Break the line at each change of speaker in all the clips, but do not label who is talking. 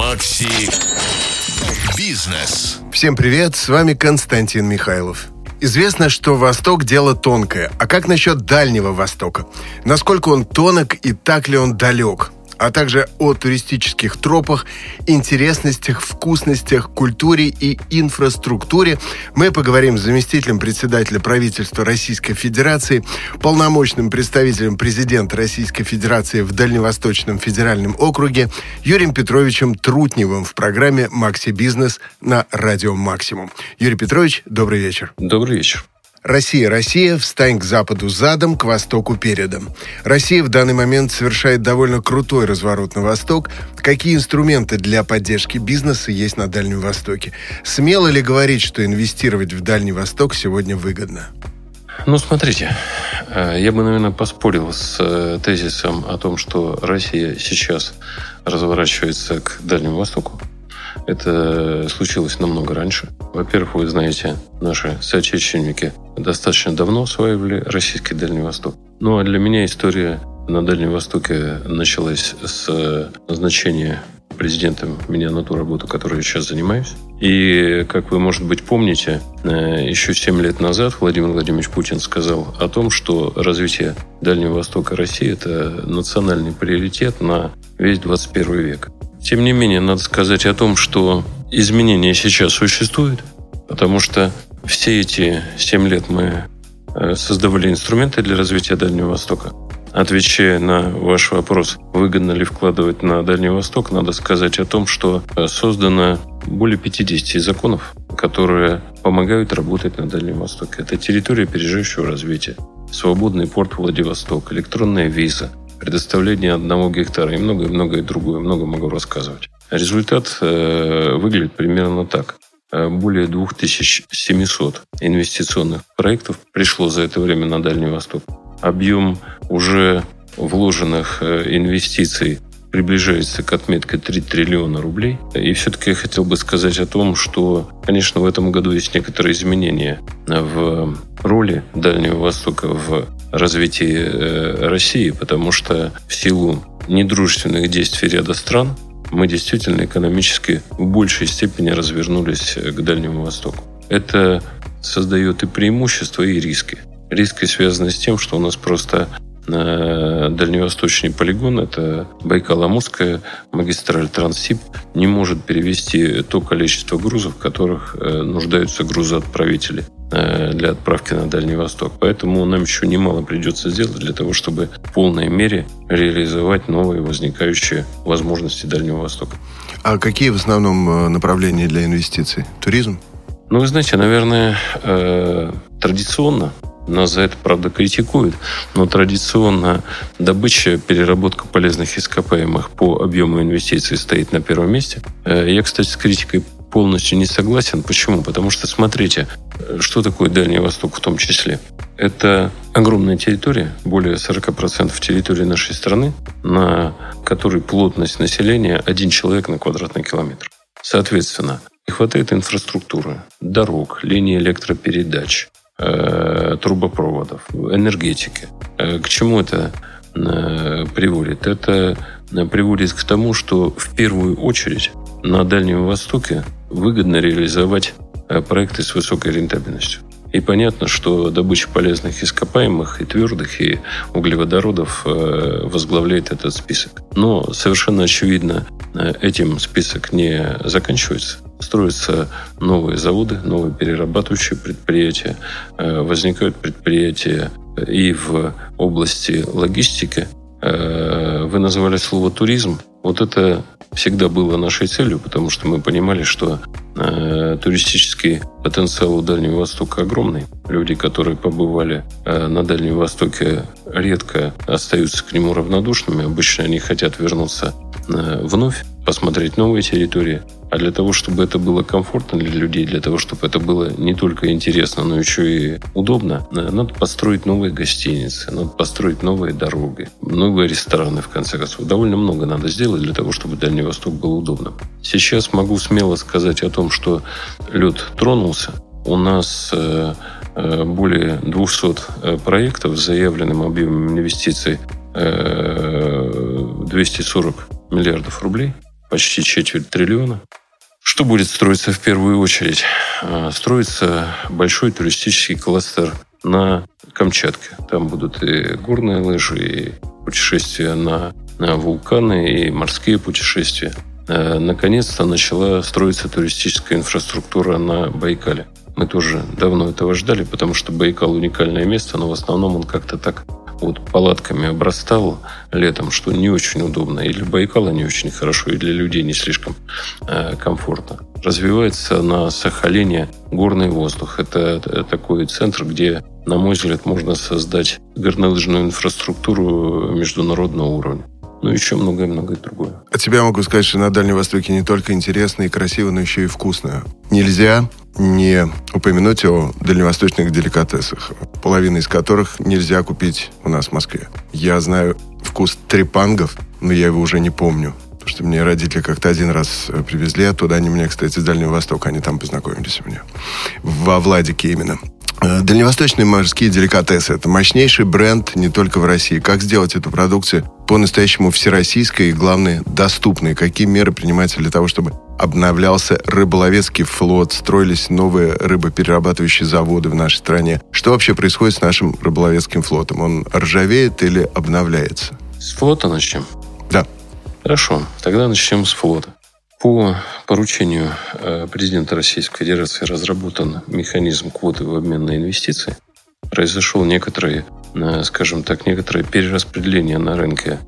Макси Бизнес.
Всем привет, с вами Константин Михайлов. Известно, что Восток – дело тонкое. А как насчет Дальнего Востока? Насколько он тонок и так ли он далек? А также о туристических тропах, интересностях, вкусностях, культуре и инфраструктуре мы поговорим с заместителем председателя правительства Российской Федерации, полномочным представителем президента Российской Федерации в Дальневосточном федеральном округе Юрием Петровичем Трутневым в программе «Макси Бизнес» на радио «Максимум». Юрий Петрович, добрый вечер.
Добрый вечер.
Россия, Россия, встань к западу задом, к востоку передом. Россия в данный момент совершает довольно крутой разворот на восток. Какие инструменты для поддержки бизнеса есть на Дальнем Востоке? Смело ли говорить, что инвестировать в Дальний Восток сегодня выгодно?
Ну, смотрите, э, я бы, наверное, поспорил с э, тезисом о том, что Россия сейчас разворачивается к Дальнему Востоку. Это случилось намного раньше. Во-первых, вы знаете, наши соотечественники достаточно давно осваивали российский Дальний Восток. Ну а для меня история на Дальнем Востоке началась с назначения президентом меня на ту работу, которой я сейчас занимаюсь. И, как вы, может быть, помните, э, еще 7 лет назад Владимир Владимирович Путин сказал о том, что развитие Дальнего Востока России – это национальный приоритет на весь 21 век. Тем не менее, надо сказать о том, что изменения сейчас существуют, потому что все эти семь лет мы э, создавали инструменты для развития Дальнего Востока. Отвечая на ваш вопрос, выгодно ли вкладывать на Дальний Восток, надо сказать о том, что э, создано более 50 законов, которые помогают работать на Дальнем Востоке. Это территория опережающего развития, свободный порт Владивосток, электронная виза, предоставление одного гектара и многое-многое другое. Много могу рассказывать. Результат э, выглядит примерно так. Э, более 2700 инвестиционных проектов пришло за это время на Дальний Восток. Объем уже вложенных э, инвестиций приближается к отметке 3 триллиона рублей. И все-таки я хотел бы сказать о том, что, конечно, в этом году есть некоторые изменения в роли Дальнего Востока в развитии э, России, потому что в силу недружественных действий ряда стран мы действительно экономически в большей степени развернулись к Дальнему Востоку. Это создает и преимущества, и риски. Риски связаны с тем, что у нас просто дальневосточный полигон, это Байкал-Амурская магистраль Транссиб, не может перевести то количество грузов, которых э, нуждаются грузоотправители э, для отправки на Дальний Восток. Поэтому нам еще немало придется сделать для того, чтобы в полной мере реализовать новые возникающие возможности Дальнего Востока.
А какие в основном э, направления для инвестиций? Туризм?
Ну, вы знаете, наверное, традиционно нас за это, правда, критикуют, но традиционно добыча, переработка полезных ископаемых по объему инвестиций стоит на первом месте. Э, я, кстати, с критикой полностью не согласен. Почему? Потому что, смотрите, что такое Дальний Восток в том числе? Это огромная территория, более 40% территории нашей страны, на которой плотность населения один человек на квадратный километр. Соответственно, не хватает инфраструктуры, дорог, линий электропередач, Э, трубопроводов, энергетики. Э, к чему это э, приводит? Это приводит к тому, что в первую очередь на Дальнем Востоке выгодно реализовать проекты с высокой рентабельностью. И понятно, что добыча полезных ископаемых и твердых, и углеводородов возглавляет этот список. Но совершенно очевидно, этим список не заканчивается строятся новые заводы, новые перерабатывающие предприятия, э, возникают предприятия и в области логистики. Э, вы назвали слово туризм. Вот это всегда было нашей целью, потому что мы понимали, что э, туристический потенциал у Дальнего Востока огромный. Люди, которые побывали э, на Дальнем Востоке, редко остаются к нему равнодушными. Обычно они хотят вернуться э, вновь, посмотреть новые территории. А для того, чтобы это было комфортно для людей, для того, чтобы это было не только интересно, но еще и удобно, э, надо построить новые гостиницы, надо построить новые дороги, новые рестораны, в конце концов. Довольно много надо сделать для того, чтобы Дальний Восток был удобным. Сейчас могу смело сказать о том, что лед тронулся. У нас э, э, более 200 проектов с заявленным объемом инвестиций 240 миллиардов рублей – почти четверть триллиона. Что будет строиться в первую очередь? А, строится большой туристический кластер на Камчатке. Там будут и горные лыжи, и путешествия на, вулканы, и морские путешествия. А, наконец-то начала строиться туристическая инфраструктура на Байкале. Мы тоже давно этого ждали, потому что Байкал уникальное место, но в основном он как-то так вот палатками обрастал летом, что не очень удобно. И для Байкала не очень хорошо, и для людей не слишком э, комфортно. Развивается на Сахалине горный воздух. Это, это такой центр, где, на мой взгляд, можно создать горнолыжную инфраструктуру международного уровня. Ну, еще многое-многое другое.
От себя могу сказать, что на Дальнем Востоке не только интересно и красиво, но еще и вкусно. Нельзя не упомянуть о дальневосточных деликатесах, половина из которых нельзя купить у нас в Москве. Я знаю вкус трепангов, но я его уже не помню. Потому что мне родители как-то один раз э, привезли оттуда. Они меня, кстати, с Дальнего Востока. Они там познакомились у меня. Во Владике именно. Э, дальневосточные морские деликатесы – это мощнейший бренд не только в России. Как сделать эту продукцию по-настоящему всероссийской и, главное, доступной? Какие меры принимаются для того, чтобы обновлялся рыболовецкий флот, строились новые рыбоперерабатывающие заводы в нашей стране? Что вообще происходит с нашим рыболовецким флотом? Он ржавеет или обновляется?
С флота начнем?
Да.
Хорошо, тогда начнем с флота. По поручению э, президента Российской Федерации разработан механизм квоты в обмен на инвестиции. Произошел некоторые, э, скажем так, некоторое перераспределение на рынке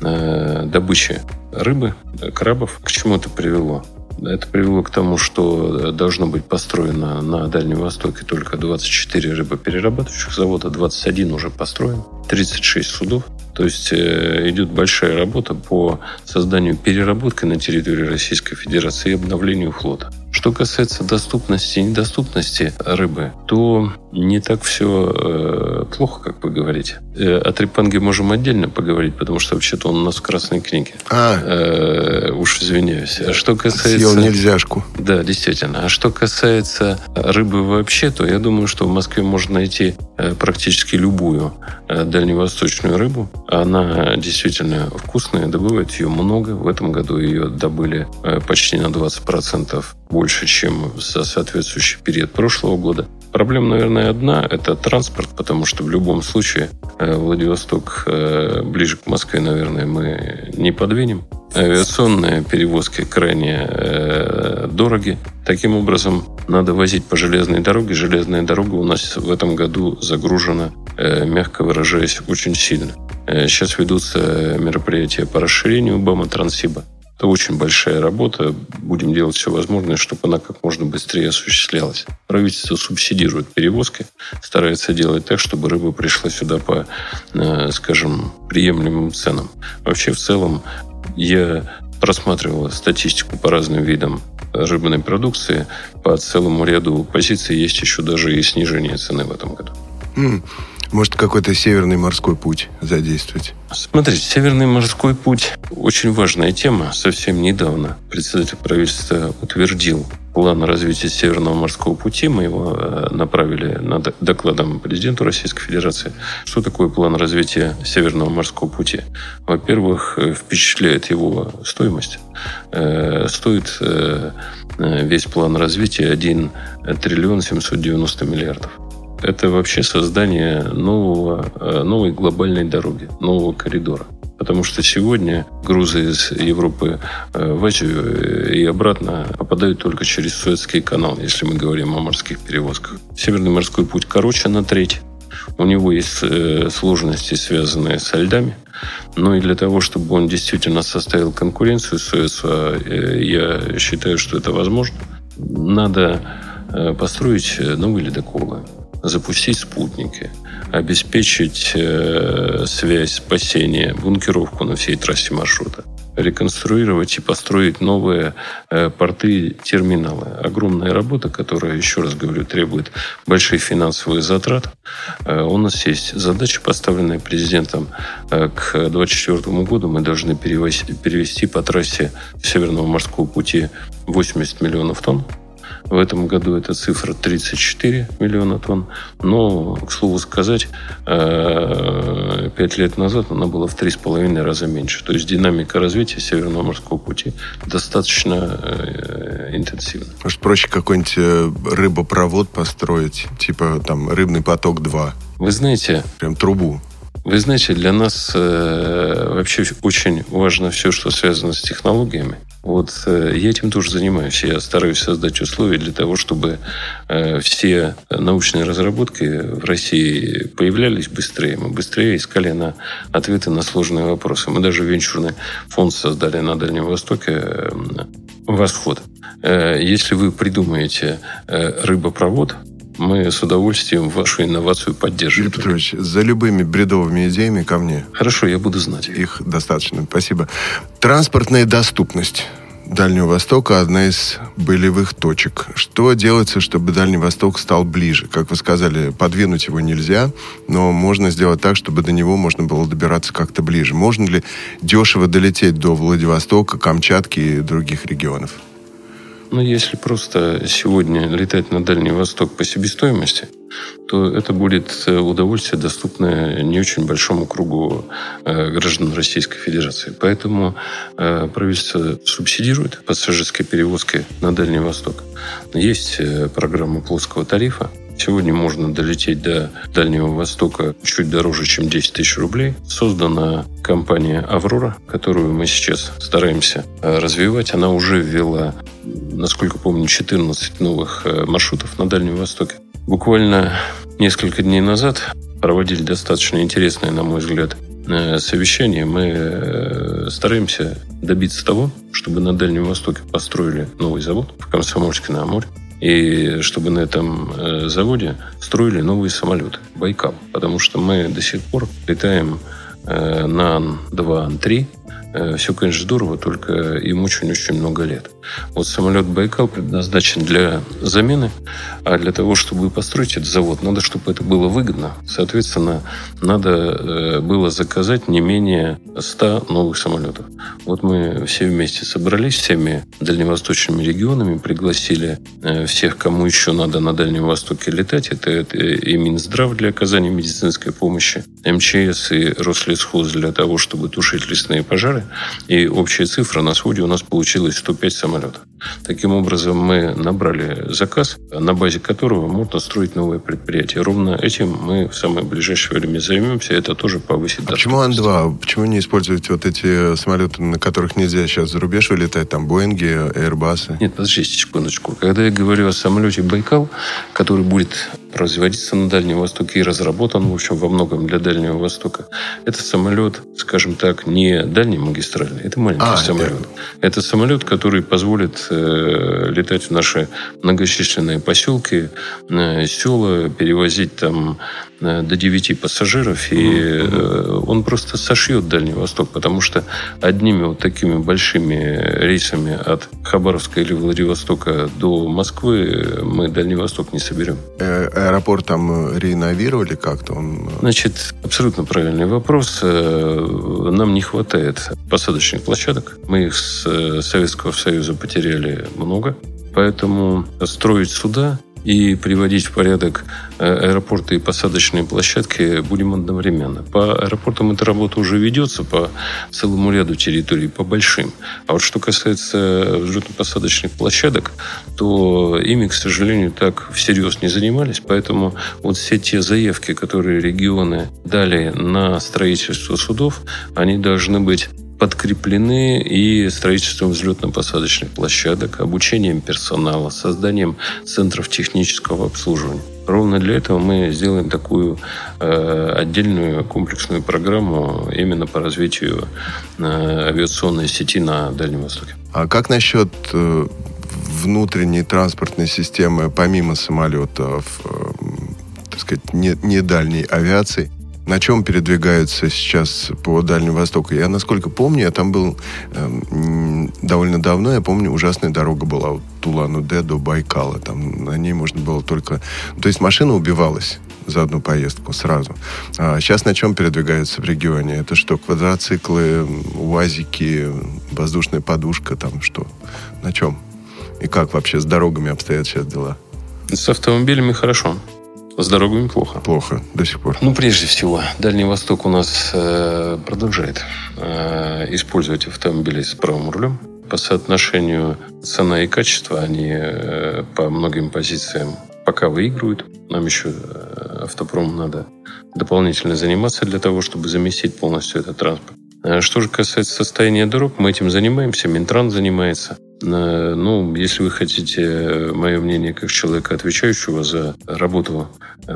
э, добычи рыбы, крабов. К чему это привело? Это привело к тому, что должно быть построено на Дальнем Востоке только 24 рыбоперерабатывающих завода, 21 уже построен, 36 судов. То есть э, идет большая работа по созданию переработки на территории Российской Федерации и обновлению флота. Что касается доступности и недоступности рыбы, то не так все э, плохо, как вы говорите. Э, о трепанге можем отдельно поговорить, потому что вообще-то он у нас в Красной книге.
А.
Э, уж извиняюсь. А что касается...
Съел нельзяшку.
Да, действительно. А что касается рыбы вообще, то я думаю, что в Москве можно найти э, практически любую дальневосточную рыбу. Она действительно вкусная, добывают ее много. В этом году ее добыли почти на 20% больше, чем за соответствующий период прошлого года. Проблема, наверное, одна – это транспорт, потому что в любом случае э, Владивосток э, ближе к Москве, наверное, мы не подвинем. Авиационные перевозки крайне э, дороги. Таким образом, надо возить по железной дороге. Железная дорога у нас в этом году загружена, мягко выражаясь, очень сильно. Сейчас ведутся мероприятия по расширению БАМа Транссиба. Это очень большая работа. Будем делать все возможное, чтобы она как можно быстрее осуществлялась. Правительство субсидирует перевозки, старается делать так, чтобы рыба пришла сюда по, э, скажем, приемлемым ценам. Вообще, в целом, я просматривал статистику по разным видам рыбной продукции. По целому ряду позиций есть еще даже и снижение цены в этом году.
Может, какой-то северный морской путь задействовать?
Смотрите, Северный морской путь – очень важная тема. Совсем недавно председатель правительства утвердил план развития Северного морского пути. Мы его э, направили на докладом президенту Российской Федерации. Что такое план развития Северного морского пути? Во-первых, э, впечатляет его стоимость. Э, стоит весь план развития 1 триллион 790 миллиардов это вообще создание нового, э, новой глобальной дороги, нового коридора. Потому что сегодня грузы из Европы э, в Азию э, и обратно попадают только через Суэцкий канал, если мы говорим о морских перевозках. Северный морской путь короче на треть. У него есть сложности, связанные с льдами. Но и для того, чтобы он действительно составил конкуренцию Суэцу, я считаю, что это возможно, надо построить новые ледоколы запустить спутники, обеспечить э, связь, спасение, бункеровку на всей трассе маршрута, реконструировать и построить новые э, порты, терминалы. Огромная работа, которая, еще раз говорю, требует больших финансовых затрат. Э, у нас есть задача, поставленная президентом э, к 2024 году. Мы должны перевести, перевести по трассе Северного морского пути 80 миллионов тонн. В этом году эта цифра 34 миллиона тонн. Но, к слову сказать, э, пять лет назад она была в три с половиной раза меньше. То есть динамика развития Северного морского пути достаточно э, интенсивна.
Может, проще какой-нибудь э, рыбопровод построить, типа там рыбный поток 2?
Вы знаете...
Прям трубу.
Вы знаете, для нас э, вообще очень важно все, что связано с технологиями. Вот э, я этим тоже занимаюсь. Я стараюсь создать условия для того, чтобы э, все научные разработки в России появлялись быстрее. Мы быстрее искали на ответы на сложные вопросы. Мы даже венчурный фонд создали на Дальнем Востоке э, «Восход». Э, если вы придумаете э, рыбопровод, мы с удовольствием вашу инновацию поддержим.
Юрий Петрович, за любыми бредовыми идеями ко мне.
Хорошо, я буду знать.
Их достаточно. Спасибо. Транспортная доступность. Дальнего Востока одна из болевых точек. Что делается, чтобы Дальний Восток стал ближе? Как вы сказали, подвинуть его нельзя, но можно сделать так, чтобы до него можно было добираться как-то ближе. Можно ли дешево долететь до Владивостока, Камчатки и других регионов?
Но если просто сегодня летать на Дальний Восток по себестоимости, то это будет э, удовольствие, доступное не очень большому кругу э, граждан Российской Федерации. Поэтому э, правительство субсидирует пассажирской перевозки на Дальний Восток. Есть программа плоского тарифа, Сегодня можно долететь до Дальнего Востока чуть дороже, чем 10 тысяч рублей. Создана компания «Аврора», которую мы сейчас стараемся развивать. Она уже ввела насколько помню, 14 новых э, маршрутов на Дальнем Востоке. Буквально несколько дней назад проводили достаточно интересное, на мой взгляд, э, совещание. Мы э, стараемся добиться того, чтобы на Дальнем Востоке построили новый завод в Комсомольске-на-Амуре. И чтобы на этом заводе строили новые самолеты «Байкал». Потому что мы до сих пор летаем на Ан-2, Ан-3, Э, Все, конечно, здорово, только им очень-очень много лет. Вот самолет «Байкал» предназначен для замены, а для того, чтобы построить этот завод, надо, чтобы это было выгодно. Соответственно, надо э, было заказать не менее 100 новых самолетов. Вот мы все вместе собрались, всеми дальневосточными регионами, пригласили э, всех, кому еще надо на Дальнем Востоке летать. Это, это и Минздрав для оказания медицинской помощи, МЧС и Рослесхоз для того, чтобы тушить лесные пожары, пары, и общая цифра на своде у нас получилась 105 самолетов. Таким образом, мы набрали заказ, на базе которого можно строить новое предприятие. Ровно этим мы в самое ближайшее время займемся. Это тоже повысит
а Почему Ан-2? Почему не используете вот эти самолеты, на которых нельзя сейчас за рубеж вылетать? Там Боинги, Airbus?
Нет, подождите секундочку. Когда я говорю о самолете «Байкал», который будет производится на Дальнем Востоке и разработан, в общем, во многом для Дальнего Востока. Это самолет, скажем так, не дальний магистральный, это маленький а, самолет. Это... это самолет, который позволит э, летать в наши многочисленные поселки, э, села, перевозить там до 9 пассажиров, и mm-hmm. он просто сошьет Дальний Восток, потому что одними вот такими большими рейсами от Хабаровска или Владивостока до Москвы мы Дальний Восток не соберем.
Э, аэропорт там реновировали как-то? Он...
Значит, абсолютно правильный вопрос. Нам не хватает посадочных площадок. Мы их с Советского Союза потеряли много. Поэтому строить суда и приводить в порядок э, аэропорты и посадочные площадки будем одновременно. По аэропортам эта работа уже ведется по целому ряду территорий, по большим. А вот что касается взлетно-посадочных площадок, то ими, к сожалению, так всерьез не занимались. Поэтому вот все те заявки, которые регионы дали на строительство судов, они должны быть подкреплены и строительством взлетно-посадочных площадок, обучением персонала, созданием центров технического обслуживания. Ровно для этого мы сделаем такую э, отдельную комплексную программу именно по развитию э, авиационной сети на Дальнем Востоке.
А как насчет э, внутренней транспортной системы, помимо самолетов, э, так сказать, не, не дальней авиации? На чем передвигаются сейчас по Дальнему Востоку. Я, насколько помню, я там был э, довольно давно, я помню, ужасная дорога была от Тулан-Удэ до Байкала. Там на ней можно было только... То есть машина убивалась за одну поездку сразу. А сейчас на чем передвигаются в регионе? Это что, квадроциклы, УАЗики, воздушная подушка, там что? На чем? И как вообще с дорогами обстоят сейчас дела?
С автомобилями хорошо. С дорогами плохо.
Плохо до сих пор.
Ну, прежде всего, Дальний Восток у нас э, продолжает э, использовать автомобили с правым рулем. По соотношению цена и качество они э, по многим позициям пока выигрывают. Нам еще э, автопрому надо дополнительно заниматься для того, чтобы заместить полностью этот транспорт. Э, что же касается состояния дорог, мы этим занимаемся, Минтран занимается. Э, ну, если вы хотите э, мое мнение как человека, отвечающего за работу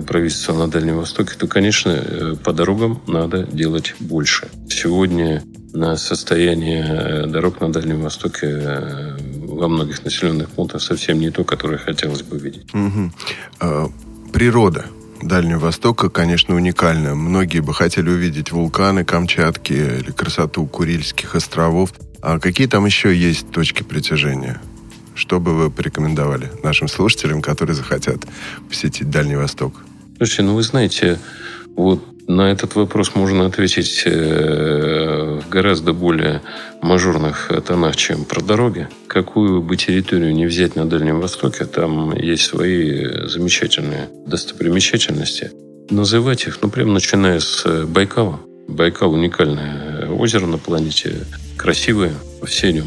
правительства на Дальнем Востоке, то, конечно, по дорогам надо делать больше. Сегодня на состояние дорог на Дальнем Востоке во многих населенных пунктах совсем не то, которое хотелось бы видеть.
Угу. Природа Дальнего Востока, конечно, уникальна. Многие бы хотели увидеть вулканы Камчатки или красоту Курильских островов. А какие там еще есть точки притяжения? Что бы вы порекомендовали нашим слушателям, которые захотят посетить Дальний Восток?
Слушайте, ну вы знаете, вот на этот вопрос можно ответить э, в гораздо более мажорных тонах, чем про дороги. Какую бы территорию не взять на Дальнем Востоке, там есть свои замечательные достопримечательности. Называть их, ну, прям начиная с Байкала. Байкал уникальное озеро на планете, красивое, все о нем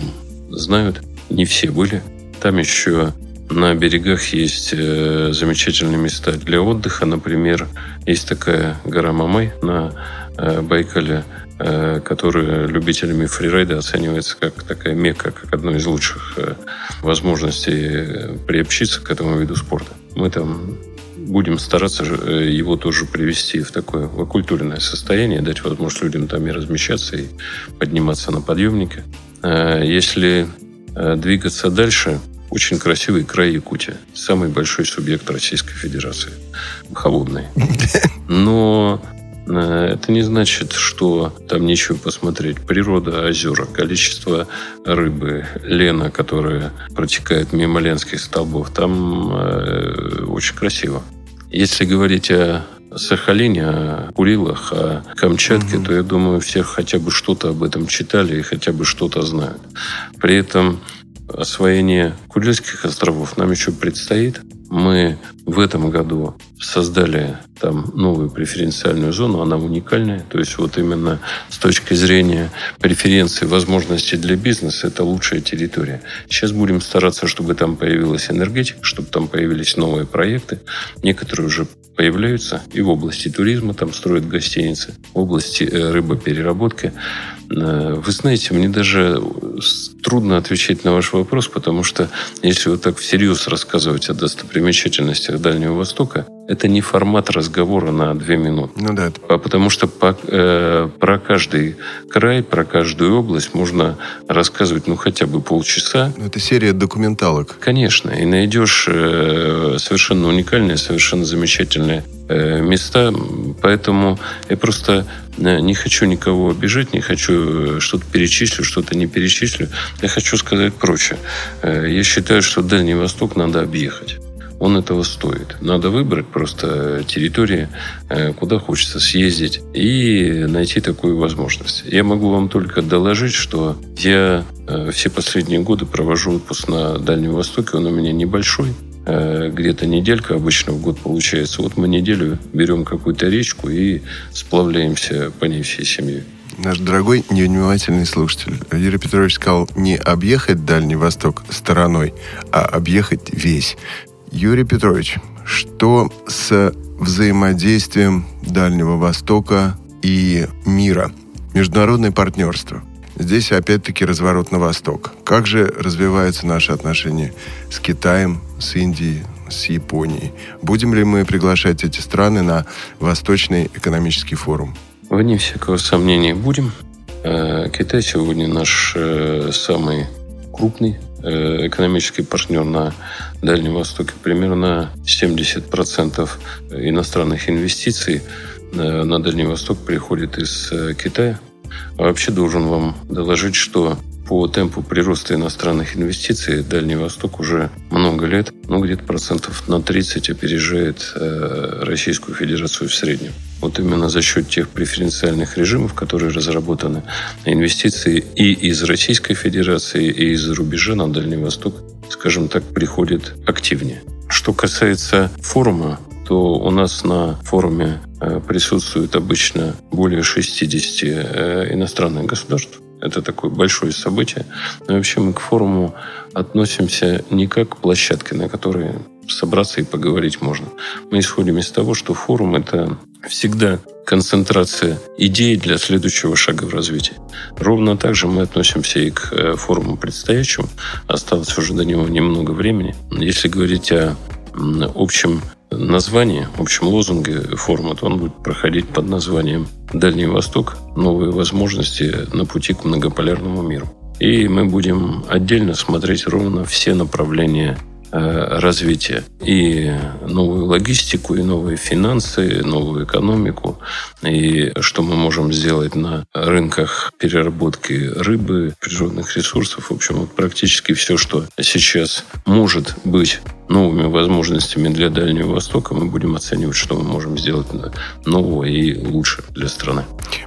знают, не все были. Там еще на берегах есть э, замечательные места для отдыха. Например, есть такая гора Мамай на э, Байкале, э, которая любителями фрирайда оценивается как такая мека, как одно из лучших возможностей приобщиться к этому виду спорта. Мы там будем стараться его тоже привести в такое окультуренное состояние, дать возможность людям там и размещаться, и подниматься на подъемнике. Если двигаться дальше, очень красивый край Якутия. Самый большой субъект Российской Федерации. Холодный. Но э, это не значит, что там нечего посмотреть. Природа, озера, количество рыбы, лена, которая протекает мимо ленских столбов, там э, очень красиво. Если говорить о Сахалине, о Курилах, о Камчатке, угу. то я думаю, все хотя бы что-то об этом читали и хотя бы что-то знают. При этом освоение Курильских островов нам еще предстоит. Мы в этом году создали там новую преференциальную зону, она уникальная. То есть вот именно с точки зрения преференций, возможностей для бизнеса, это лучшая территория. Сейчас будем стараться, чтобы там появилась энергетика, чтобы там появились новые проекты. Некоторые уже появляются и в области туризма, там строят гостиницы, в области э, рыбопереработки. Э, вы знаете, мне даже трудно отвечать на ваш вопрос, потому что если вот так всерьез рассказывать о достопримечательностях Дальнего Востока, это не формат разговора на две минуты.
Ну да.
А потому что по, э, про каждый край, про каждую область можно рассказывать ну хотя бы полчаса.
Ну, это серия документалок.
Конечно. И найдешь э, совершенно уникальные, совершенно замечательные места. Поэтому я просто э, не хочу никого обижать, не хочу э, что-то перечислю, что-то не перечислю. Я хочу сказать проще. Э, я считаю, что Дальний Восток надо объехать он этого стоит. Надо выбрать просто территории, э, куда хочется съездить и найти такую возможность. Я могу вам только доложить, что я э, все последние годы провожу отпуск на Дальнем Востоке. Он у меня небольшой, э, где-то неделька обычно в год получается. Вот мы неделю берем какую-то речку и сплавляемся по ней всей семьей.
Наш дорогой невнимательный слушатель. Юрий Петрович сказал не объехать Дальний Восток стороной, а объехать весь. Юрий Петрович, что с взаимодействием Дальнего Востока и мира? Международное партнерство. Здесь опять-таки разворот на восток. Как же развиваются наши отношения с Китаем, с Индией, с Японией? Будем ли мы приглашать эти страны на Восточный экономический форум?
Вне всякого сомнения будем. Э, Китай сегодня наш э, самый крупный Э, экономический партнер на Дальнем Востоке. Примерно 70% иностранных инвестиций на Дальний Восток приходит из Китая. А вообще должен вам доложить, что по темпу прироста иностранных инвестиций Дальний Восток уже много лет, ну где-то процентов на 30 опережает Российскую Федерацию в среднем. вот именно за счет тех преференциальных режимов, которые разработаны, инвестиции и из Российской Федерации, и из-за рубежа на Дальний Восток, скажем так, приходят активнее. Что касается форума, то у нас на форуме э, присутствует обычно более 60 э, иностранных государств. Это такое большое событие. Но вообще мы к форуму относимся не как к площадке, на которой собраться и поговорить можно. Мы исходим из того, что форум – это всегда концентрация идей для следующего шага в развитии. Ровно так же мы относимся и к э, форуму предстоящему. Осталось уже до него немного времени. Если говорить о общем названии, общем лозунге форума, то он будет проходить под названием «Дальний Восток. Новые возможности на пути к многополярному миру». И мы будем отдельно смотреть ровно все направления развития. И новую логистику, и новые финансы, новую экономику. И что мы можем сделать на рынках переработки рыбы, природных ресурсов. В общем, вот практически все, что сейчас может быть новыми возможностями для Дальнего Востока, мы будем оценивать, что мы можем сделать нового и лучше для страны.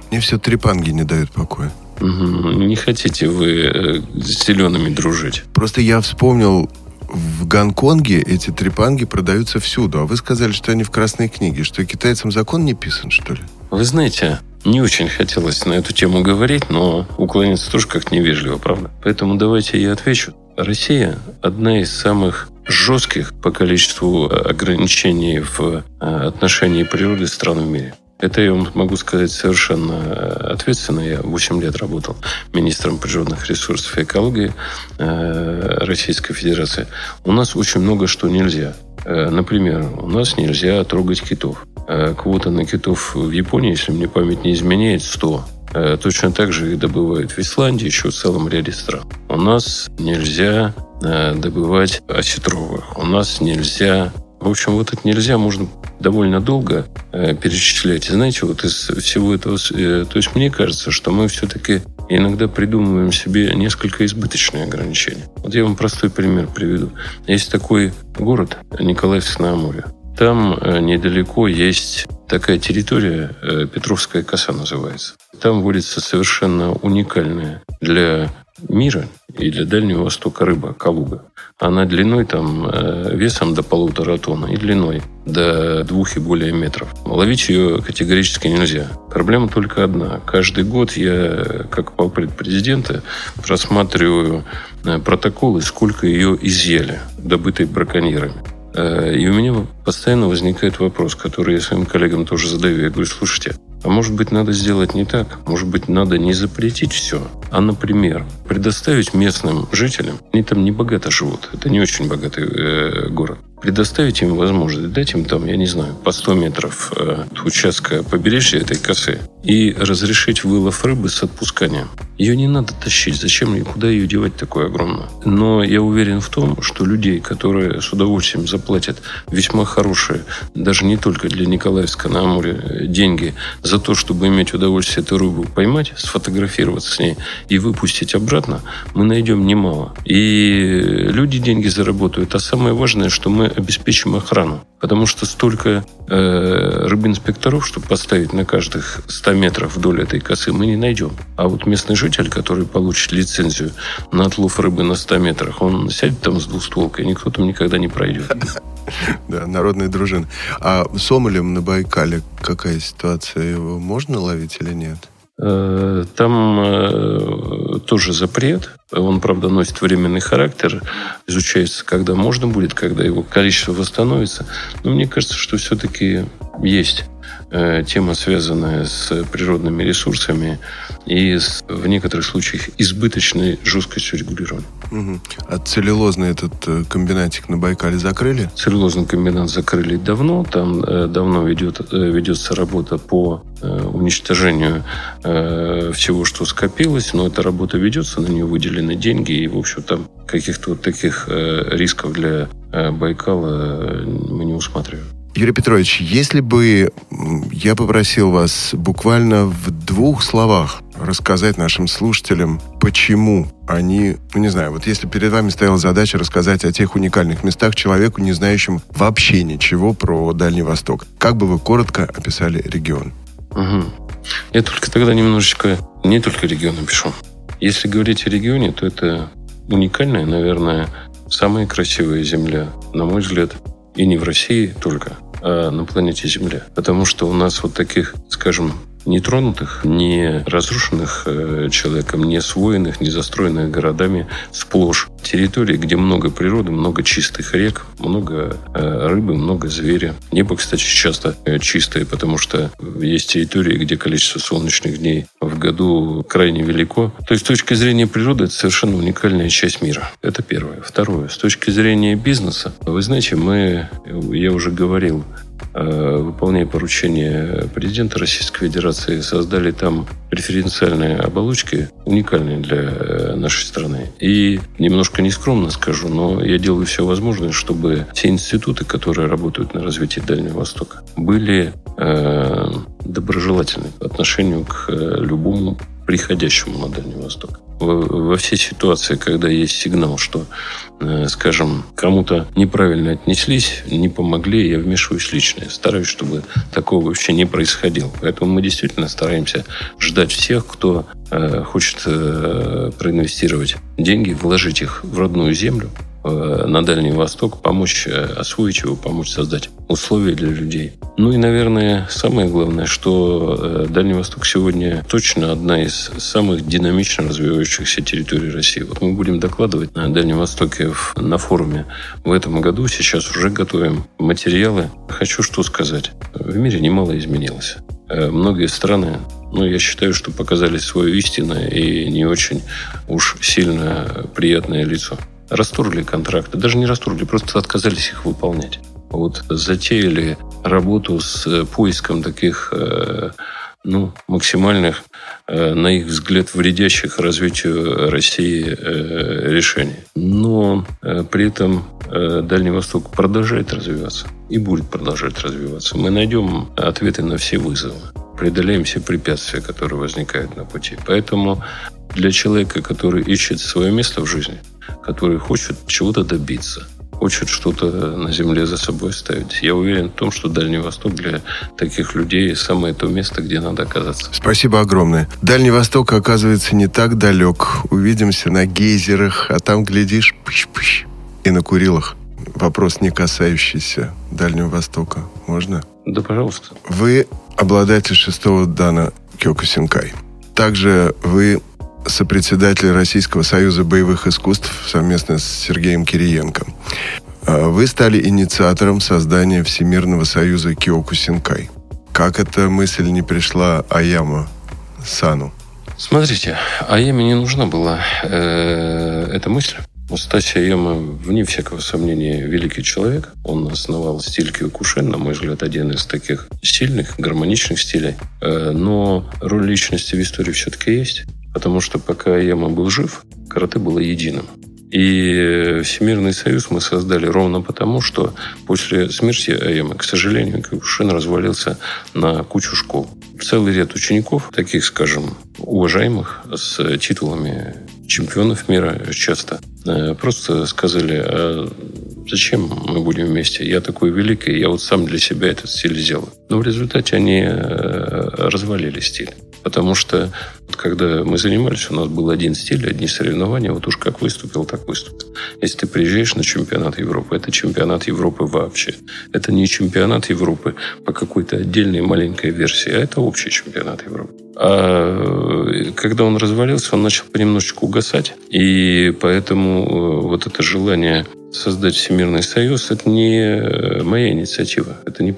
Мне все трепанги не дают покоя.
Не хотите вы э, с зелеными дружить?
Просто я вспомнил в Гонконге эти трепанги продаются всюду. А вы сказали, что они в Красной книге. Что китайцам закон не писан, что ли?
Вы знаете, не очень хотелось на эту тему говорить, но уклониться тоже как невежливо, правда? Поэтому давайте я отвечу. Россия одна из самых жестких по количеству ограничений в э, отношении природы стран в мире. Это я вам могу сказать совершенно э, ответственно. Я 8 лет работал министром природных ресурсов и экологии э, Российской Федерации. У нас очень много что нельзя. Э, например, у нас нельзя трогать китов. Квота на китов в Японии, если мне память не изменяет, 100. Точно так же их добывают в Исландии, еще в целом ряде стран. У нас нельзя добывать осетровых. У нас нельзя в общем, вот это нельзя, можно довольно долго э, перечислять. И знаете, вот из всего этого... Э, то есть мне кажется, что мы все-таки иногда придумываем себе несколько избыточные ограничения. Вот я вам простой пример приведу. Есть такой город Николаевск на Амуре. Там э, недалеко есть такая территория, э, Петровская коса называется. Там водится совершенно уникальная для мира и для Дальнего Востока рыба, калуга. Она длиной там, э, весом до полутора тонн и длиной до двух и более метров. Ловить ее категорически нельзя. Проблема только одна. Каждый год я, как полпред президента, просматриваю э, протоколы, сколько ее изъяли, добытой браконьерами. Э, и у меня постоянно возникает вопрос, который я своим коллегам тоже задаю. Я говорю, слушайте, а может быть, надо сделать не так? Может быть, надо не запретить все, а, например, предоставить местным жителям, они там не богато живут, это не очень богатый э, город, предоставить им возможность, дать им там, я не знаю, по 100 метров э, участка побережья этой косы и разрешить вылов рыбы с отпусканием. Ее не надо тащить. Зачем и куда ее девать такое огромное? Но я уверен в том, что людей, которые с удовольствием заплатят весьма хорошие, даже не только для Николаевска на Амуре, деньги за то, чтобы иметь удовольствие эту рыбу поймать, сфотографироваться с ней и выпустить обратно, мы найдем немало. И люди деньги заработают. А самое важное, что мы обеспечим охрану. Потому что столько э, рыбинспекторов, чтобы поставить на каждых 100 метров вдоль этой косы, мы не найдем. А вот местный житель, который получит лицензию на отлов рыбы на 100 метрах, он сядет там с двустволкой, никто там никогда не пройдет.
Да, народная дружина. А сомолем на Байкале какая ситуация? Его можно ловить или нет?
Э, там э, тоже запрет. Он, правда, носит временный характер. Изучается, когда можно будет, когда его количество восстановится. Но мне кажется, что все-таки есть э, тема, связанная с природными ресурсами и с, в некоторых случаях избыточной жесткостью регулирования.
Угу. А целлюлозный этот э, комбинатик на Байкале закрыли?
Целлюлозный комбинат закрыли давно. Там э, давно ведет, э, ведется работа по э, уничтожению э, всего, что скопилось. Но эта работа ведется, на нее выделены деньги. И, в общем, там каких-то вот таких э, рисков для э, Байкала мы не усматриваем.
Юрий Петрович, если бы я попросил вас буквально в двух словах рассказать нашим слушателям, почему они, ну не знаю, вот если перед вами стояла задача рассказать о тех уникальных местах человеку, не знающему вообще ничего про Дальний Восток, как бы вы коротко описали регион?
Угу. Я только тогда немножечко не только регион опишу. Если говорить о регионе, то это уникальная, наверное, самая красивая земля, на мой взгляд, и не в России только, а на планете Земля. Потому что у нас вот таких, скажем, нетронутых, не разрушенных э, человеком, не освоенных, не застроенных городами сплошь. Территории, где много природы, много чистых рек, много э, рыбы, много зверя. Небо, кстати, часто э, чистое, потому что есть территории, где количество солнечных дней в году крайне велико. То есть с точки зрения природы это совершенно уникальная часть мира. Это первое. Второе. С точки зрения бизнеса, вы знаете, мы, я уже говорил, выполняя поручение президента Российской Федерации, создали там референциальные оболочки, уникальные для э, нашей страны. И немножко нескромно скажу, но я делаю все возможное, чтобы те институты, которые работают на развитии Дальнего Востока, были э, доброжелательны по отношению к э, любому приходящему на Дальний Восток. Во, во все ситуации, когда есть сигнал, что Э, скажем, кому-то неправильно отнеслись, не помогли, я вмешиваюсь лично. Я стараюсь, чтобы такого вообще не происходило. Поэтому мы действительно стараемся ждать всех, кто э, хочет э, проинвестировать деньги, вложить их в родную землю, на Дальний Восток, помочь э, освоить его, помочь создать условия для людей. Ну и, наверное, самое главное, что э, Дальний Восток сегодня точно одна из самых динамично развивающихся территорий России. Вот мы будем докладывать на Дальнем Востоке на форуме в этом году. Сейчас уже готовим материалы. Хочу что сказать. В мире немало изменилось. Многие страны ну, я считаю, что показали свое истинное и не очень уж сильно приятное лицо расторгли контракты. Даже не расторгли, просто отказались их выполнять. Вот затеяли работу с э, поиском таких э, ну, максимальных, э, на их взгляд, вредящих развитию России решений. Но при этом Дальний Восток продолжает развиваться и будет продолжать развиваться. Мы найдем ответы на все вызовы, преодолеем все препятствия, которые возникают на пути. Поэтому для человека, который ищет свое место в жизни – который хочет чего-то добиться, хочет что-то на земле за собой ставить. Я уверен в том, что Дальний Восток для таких людей самое то место, где надо оказаться.
Спасибо огромное. Дальний Восток, оказывается, не так далек. Увидимся на гейзерах, а там, глядишь, пыщ-пыщ, и на Курилах. Вопрос, не касающийся Дальнего Востока. Можно?
Да, пожалуйста.
Вы обладатель шестого дана Кёкусинкай. Также вы сопредседатель Российского союза боевых искусств совместно с Сергеем Кириенко. А вы стали инициатором создания Всемирного союза Киокусинкай. Как эта мысль не пришла Аяма Сану?
Смотрите, Аяме не нужна была э, эта мысль. Стаси Аяма, вне всякого сомнения, великий человек. Он основал стиль Киокушин, на мой взгляд, один из таких сильных, гармоничных стилей. Э, но роль личности в истории все-таки есть. Потому что пока Яма был жив, карате было единым. И Всемирный союз мы создали ровно потому, что после смерти Аямы, к сожалению, Кюкушин развалился на кучу школ. Целый ряд учеников, таких, скажем, уважаемых, с титулами чемпионов мира часто, э, просто сказали, а зачем мы будем вместе? Я такой великий, я вот сам для себя этот стиль сделал. Но в результате они э, развалили стиль. Потому что когда мы занимались, у нас был один стиль, одни соревнования. Вот уж как выступил, так выступил. Если ты приезжаешь на чемпионат Европы, это чемпионат Европы вообще. Это не чемпионат Европы по какой-то отдельной маленькой версии, а это общий чемпионат Европы. А э, когда он развалился, он начал понемножечку угасать. И поэтому э, вот это желание создать Всемирный союз, это не э, моя инициатива. Это не,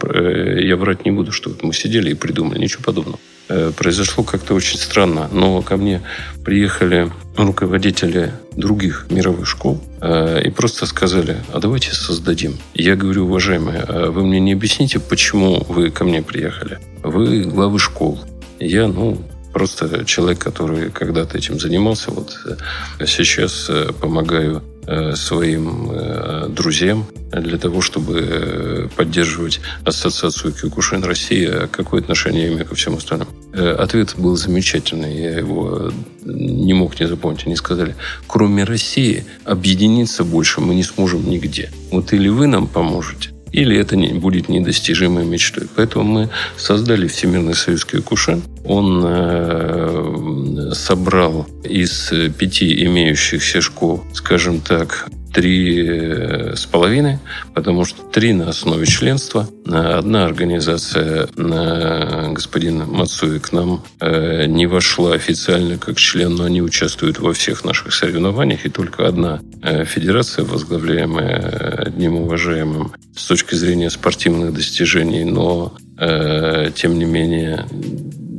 я врать не буду, что мы сидели и придумали. Ничего подобного. Э, произошло как-то очень странно. Но ко мне приехали руководители других мировых школ э, и просто сказали, а давайте создадим. Я говорю, уважаемые, а вы мне не объясните, почему вы ко мне приехали? Вы главы школ. Я, ну, просто человек, который когда-то этим занимался. Вот э, сейчас помогаю э, своим э, друзьям для того, чтобы э, поддерживать ассоциацию Кюкушин России. А какое отношение я имею ко всем остальным? Ответ был замечательный. Я его не мог не запомнить. Они сказали, кроме России, объединиться больше мы не сможем нигде. Вот или вы нам поможете, или это не, будет недостижимой мечтой. Поэтому мы создали Всемирный союз Киокушин. Он э, собрал из пяти имеющихся школ, скажем так, три э, с половиной, потому что три на основе членства. Одна организация, господин Мацуи, к нам э, не вошла официально как член, но они участвуют во всех наших соревнованиях, и только одна э, федерация, возглавляемая одним уважаемым с точки зрения спортивных достижений, но тем не менее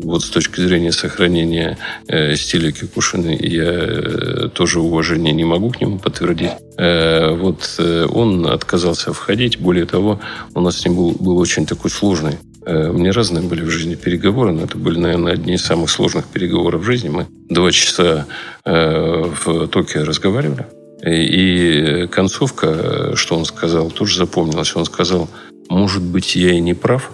вот с точки зрения сохранения э, стиля Кикушины я э, тоже уважение не могу к нему подтвердить. Э, вот э, он отказался входить. Более того, у нас с ним был, был очень такой сложный э, мне разные были в жизни переговоры, но это были, наверное, одни из самых сложных переговоров в жизни. Мы два часа э, в Токио разговаривали. И концовка, что он сказал, тоже запомнилась. Он сказал, может быть, я и не прав,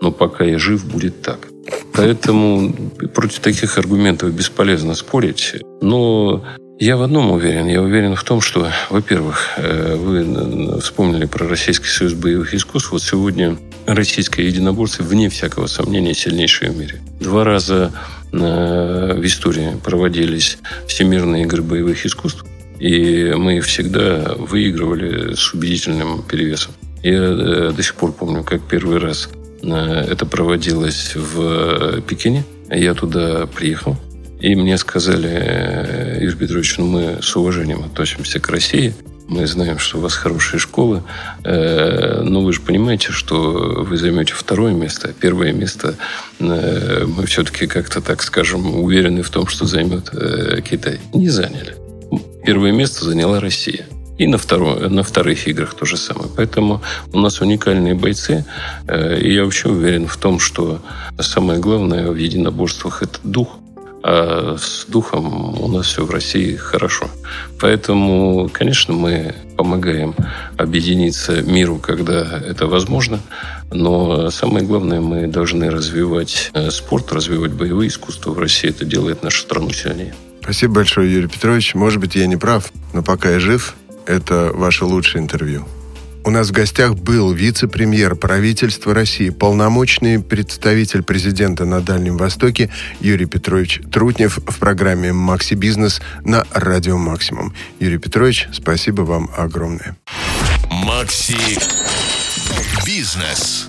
но пока я жив, будет так. Поэтому против таких аргументов бесполезно спорить. Но я в одном уверен. Я уверен в том, что, во-первых, э, вы вспомнили про Российский союз боевых искусств. Вот сегодня российское единоборство, вне всякого сомнения, сильнейшее в мире. Два раза э, в истории проводились всемирные игры боевых искусств. И мы всегда выигрывали с убедительным перевесом. Я э, до сих пор помню, как первый раз это проводилось в э, Пекине. Я туда приехал. И мне сказали, э, Юрий Петрович, ну мы с уважением относимся к России. Мы знаем, что у вас хорошие школы. Но вы же понимаете, что вы займете второе место. Первое место мы все-таки как-то, так скажем, уверены в том, что займет Китай. Не заняли. Первое место заняла Россия. И на, втором, на вторых играх то же самое. Поэтому у нас уникальные бойцы. Э, и я вообще уверен в том, что самое главное в единоборствах – это дух. А с духом у нас все в России хорошо. Поэтому, конечно, мы помогаем объединиться миру, когда это возможно. Но самое главное, мы должны развивать э, спорт, развивать боевые искусства в России. Это делает нашу страну сильнее.
Спасибо большое, Юрий Петрович. Может быть, я не прав, но пока я жив, это ваше лучшее интервью. У нас в гостях был вице-премьер правительства России, полномочный представитель президента на Дальнем Востоке Юрий Петрович Трутнев в программе «Макси Бизнес» на Радио Максимум. Юрий Петрович, спасибо вам огромное.
«Макси Бизнес»